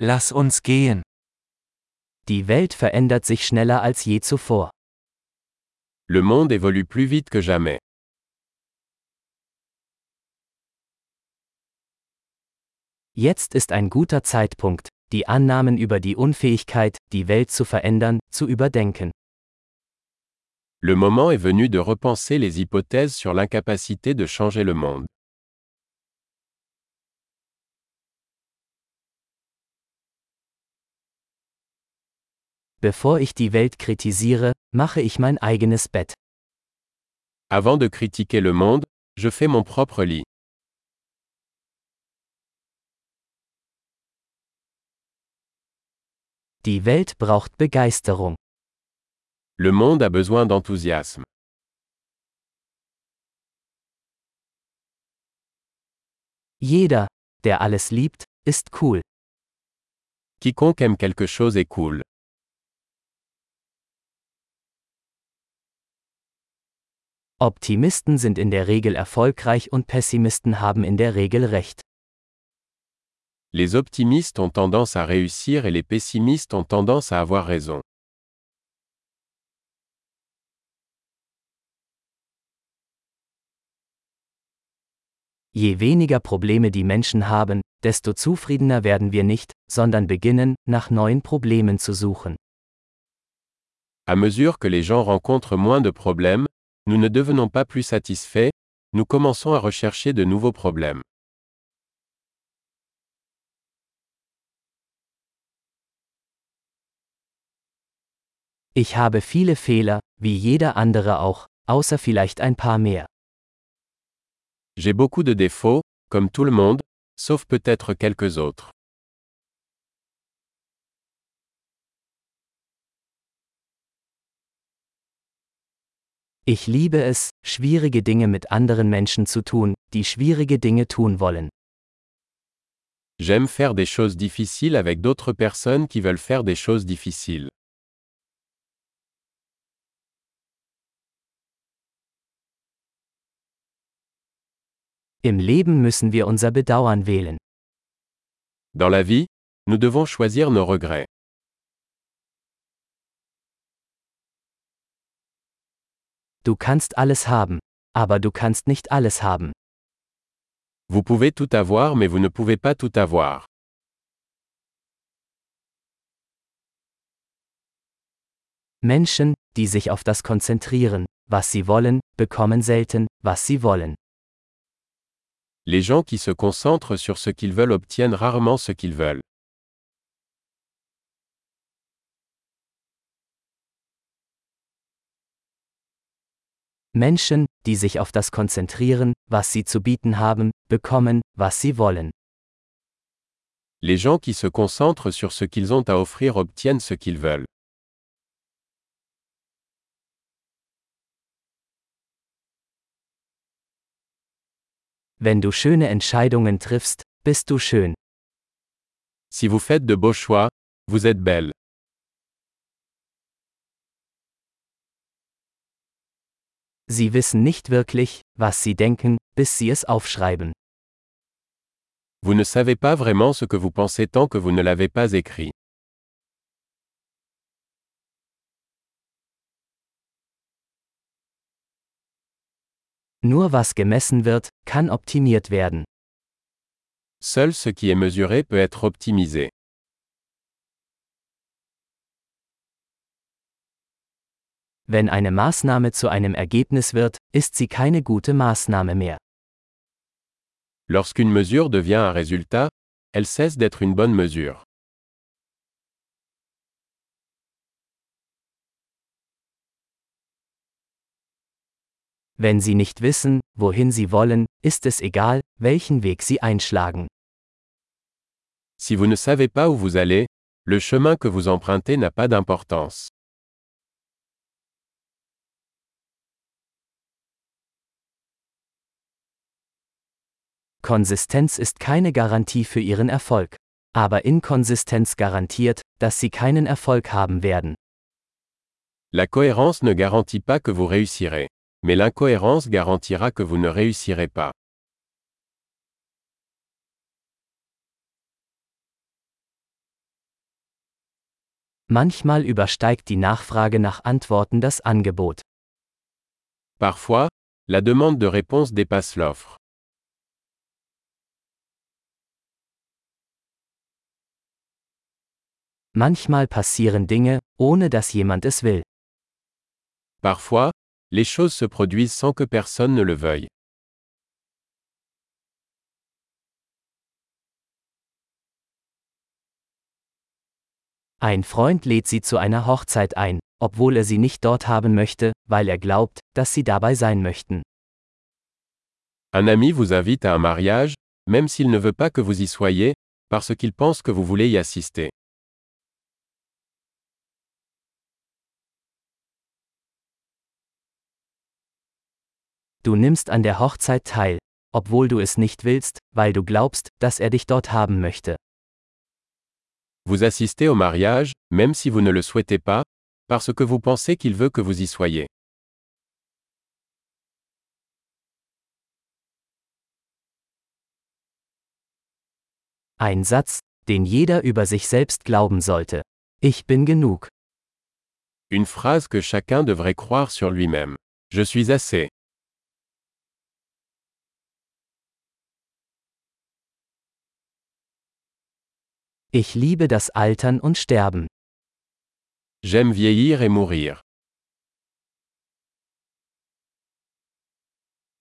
Lass uns gehen. Die Welt verändert sich schneller als je zuvor. Le monde évolue plus vite que jamais. Jetzt ist ein guter Zeitpunkt, die Annahmen über die Unfähigkeit, die Welt zu verändern, zu überdenken. Le moment est venu de repenser les hypothèses sur l'incapacité de changer le monde. Bevor ich die Welt kritisiere, mache ich mein eigenes Bett. Avant de critiquer le monde, je fais mon propre lit. Die Welt braucht Begeisterung. Le monde a besoin d'enthousiasme. Jeder, der alles liebt, ist cool. Quiconque aime quelque chose est cool. Optimisten sind in der Regel erfolgreich und Pessimisten haben in der Regel recht. Les optimistes ont tendance à réussir et les pessimistes ont tendance à avoir raison. Je weniger Probleme die Menschen haben, desto zufriedener werden wir nicht, sondern beginnen, nach neuen Problemen zu suchen. À mesure que les gens rencontrent moins de problèmes, nous ne devenons pas plus satisfaits, nous commençons à rechercher de nouveaux problèmes. Ich habe viele Fehler, wie jeder andere auch, außer vielleicht ein paar mehr. J'ai beaucoup de défauts, comme tout le monde, sauf peut-être quelques autres. Ich liebe es, schwierige Dinge mit anderen Menschen zu tun, die schwierige Dinge tun wollen. J'aime faire des choses difficiles avec d'autres personnes qui veulent faire des choses difficiles. Im Leben müssen wir unser Bedauern wählen. Dans la vie, nous devons choisir nos regrets. Du kannst alles haben, aber du kannst nicht alles haben. Vous pouvez tout avoir mais vous ne pouvez pas tout avoir. Menschen, die sich auf das konzentrieren, was sie wollen, bekommen selten, was sie wollen. Les gens qui se concentrent sur ce qu'ils veulent obtiennent rarement ce qu'ils veulent. Menschen, die sich auf das konzentrieren, was sie zu bieten haben, bekommen, was sie wollen. Les gens qui se concentrent sur ce qu'ils ont à offrir obtiennent ce qu'ils veulent. Wenn du schöne Entscheidungen triffst, bist du schön. Si vous faites de beaux choix, vous êtes belle. Sie wissen nicht wirklich, was sie denken, bis sie es aufschreiben. Vous ne savez pas vraiment ce que vous pensez tant que vous ne l'avez pas écrit. Nur was gemessen wird, kann optimiert werden. Seul ce qui est mesuré peut être optimisé. Wenn eine Maßnahme zu einem Ergebnis wird, ist sie keine gute Maßnahme mehr. Lorsqu'une mesure devient un résultat, elle cesse d'être une bonne mesure. Wenn sie nicht wissen, wohin sie wollen, ist es egal, welchen Weg sie einschlagen. Si vous ne savez pas où vous allez, le chemin que vous empruntez n'a pas d'importance. Konsistenz ist keine Garantie für ihren Erfolg. Aber Inkonsistenz garantiert, dass sie keinen Erfolg haben werden. La cohérence ne garantit pas que vous réussirez. Mais l'incohérence garantira que vous ne réussirez pas. Manchmal übersteigt die Nachfrage nach Antworten das Angebot. Parfois, la demande de réponse dépasse l'offre. Manchmal passieren Dinge, ohne dass jemand es will. Parfois, les choses se produisent sans que personne ne le veuille. Ein Freund lädt sie zu einer Hochzeit ein, obwohl er sie nicht dort haben möchte, weil er glaubt, dass sie dabei sein möchten. Un ami vous invite à un mariage, même s'il ne veut pas que vous y soyez, parce qu'il pense que vous voulez y assister. Du nimmst an der Hochzeit teil, obwohl du es nicht willst, weil du glaubst, dass er dich dort haben möchte. Vous assistez au mariage, même si vous ne le souhaitez pas, parce que vous pensez qu'il veut que vous y soyez. Ein Satz, den jeder über sich selbst glauben sollte. Ich bin genug. Une phrase que chacun devrait croire sur lui-même. Je suis assez. Ich liebe das Altern und Sterben. J'aime vieillir et mourir.